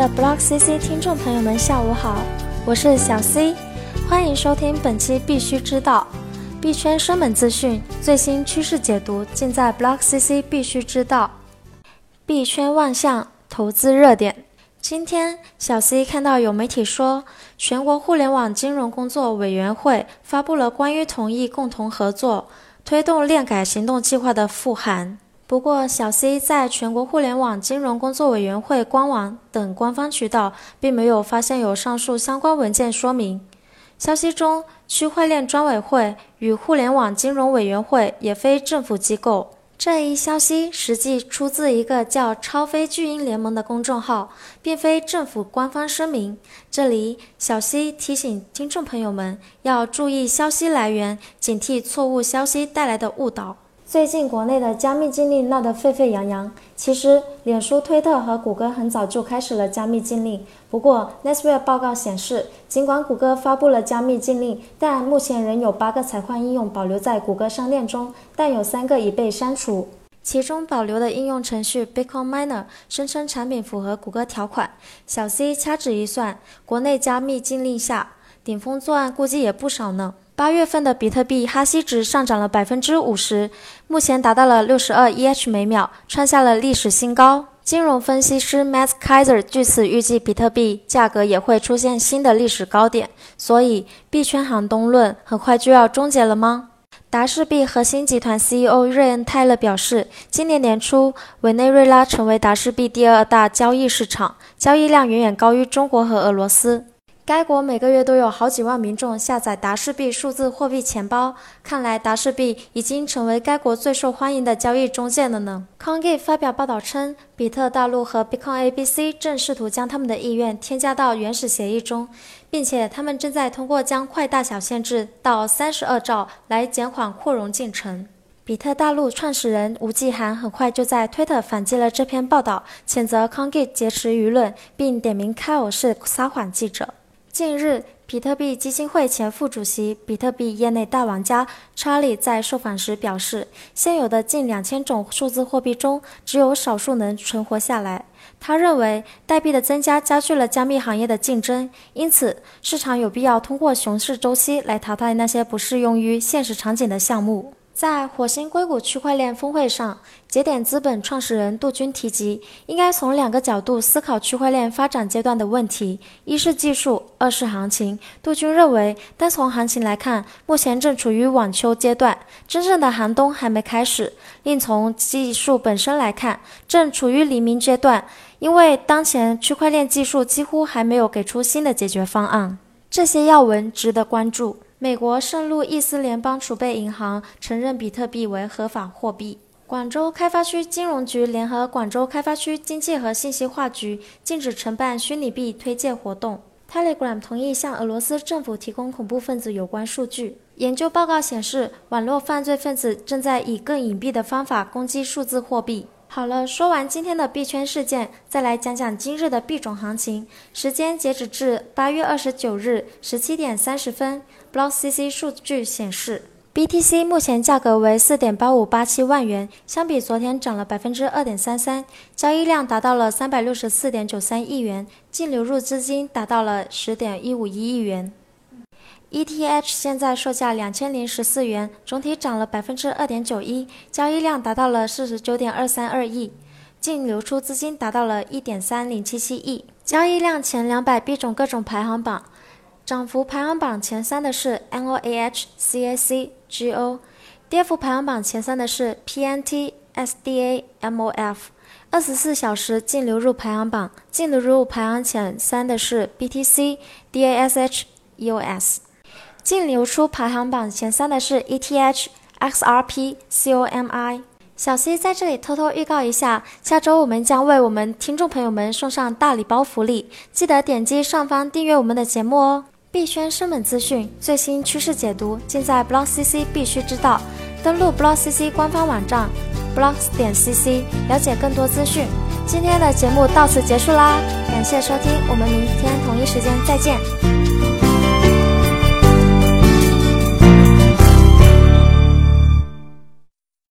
的 Block CC 听众朋友们，下午好，我是小 C，欢迎收听本期必须知道币圈生猛资讯、最新趋势解读，尽在 Block CC 必须知道。币圈万象投资热点，今天小 C 看到有媒体说，全国互联网金融工作委员会发布了关于同意共同合作推动链改行动计划的复函。不过，小 C 在全国互联网金融工作委员会官网等官方渠道，并没有发现有上述相关文件说明。消息中，区块链专委会与互联网金融委员会也非政府机构。这一消息实际出自一个叫“超飞巨婴联盟”的公众号，并非政府官方声明。这里，小 C 提醒听众朋友们要注意消息来源，警惕错误消息带来的误导。最近国内的加密禁令闹得沸沸扬扬。其实，脸书、推特和谷歌很早就开始了加密禁令。不过 n e s w e r 报告显示，尽管谷歌发布了加密禁令，但目前仍有八个采矿应用保留在谷歌商店中，但有三个已被删除。其中保留的应用程序 Bitcoin Miner 声称产品符合谷歌条款。小 C 掐指一算，国内加密禁令下，顶峰作案估计也不少呢。八月份的比特币哈希值上涨了百分之五十，目前达到了六十二 EH 每秒，创下了历史新高。金融分析师 Matt Kaiser 据此预计，比特币价格也会出现新的历史高点。所以，币圈寒冬论很快就要终结了吗？达世币核心集团 CEO 瑞恩泰勒表示，今年年初，委内瑞拉成为达世币第二大交易市场，交易量远远高于中国和俄罗斯。该国每个月都有好几万民众下载达世币数字货币钱包，看来达世币已经成为该国最受欢迎的交易中介了呢。Congate 发表报道称，比特大陆和 Bitcoin ABC 正试图将他们的意愿添加到原始协议中，并且他们正在通过将块大小限制到三十二兆来减缓扩容进程。比特大陆创始人吴继涵很快就在推特反击了这篇报道，谴责 CoinGate 劫持舆论，并点名凯尔是撒谎记者。近日，比特币基金会前副主席、比特币业内大玩家查理在受访时表示，现有的近两千种数字货币中，只有少数能存活下来。他认为，代币的增加加剧了加密行业的竞争，因此市场有必要通过熊市周期来淘汰那些不适用于现实场景的项目。在火星硅谷区块链峰会上，节点资本创始人杜军提及，应该从两个角度思考区块链发展阶段的问题：一是技术，二是行情。杜军认为，单从行情来看，目前正处于晚秋阶段，真正的寒冬还没开始；另从技术本身来看，正处于黎明阶段，因为当前区块链技术几乎还没有给出新的解决方案。这些要闻值得关注。美国圣路易斯联邦储备银行承认比特币为合法货币。广州开发区金融局联合广州开发区经济和信息化局禁止承办虚拟币推介活动。Telegram 同意向俄罗斯政府提供恐怖分子有关数据。研究报告显示，网络犯罪分子正在以更隐蔽的方法攻击数字货币。好了，说完今天的币圈事件，再来讲讲今日的币种行情。时间截止至八月二十九日十七点三十分，BlockCC 数据显示，BTC 目前价格为四点八五八七万元，相比昨天涨了百分之二点三三，交易量达到了三百六十四点九三亿元，净流入资金达到了十点一五一亿元。ETH 现在售价两千零十四元，总体涨了百分之二点九一，交易量达到了四十九点二三二亿，净流出资金达到了一点三零七七亿。交易量前两百币种各种排行榜，涨幅排行榜前三的是 NOAH、CAC、GO，跌幅排行榜前三的是 PNT、SDA、MOF。二十四小时净流入排行榜，净流入排行前三的是 BTC、DASH、EOS。净流出排行榜前三的是 ETH、XRP、COMI。小 C 在这里偷偷预告一下，下周我们将为我们听众朋友们送上大礼包福利，记得点击上方订阅我们的节目哦。币圈生猛资讯、最新趋势解读，尽在 Block CC 必须知道。登录 Block CC 官方网站 blocks 点 CC，了解更多资讯。今天的节目到此结束啦，感谢收听，我们明天同一时间再见。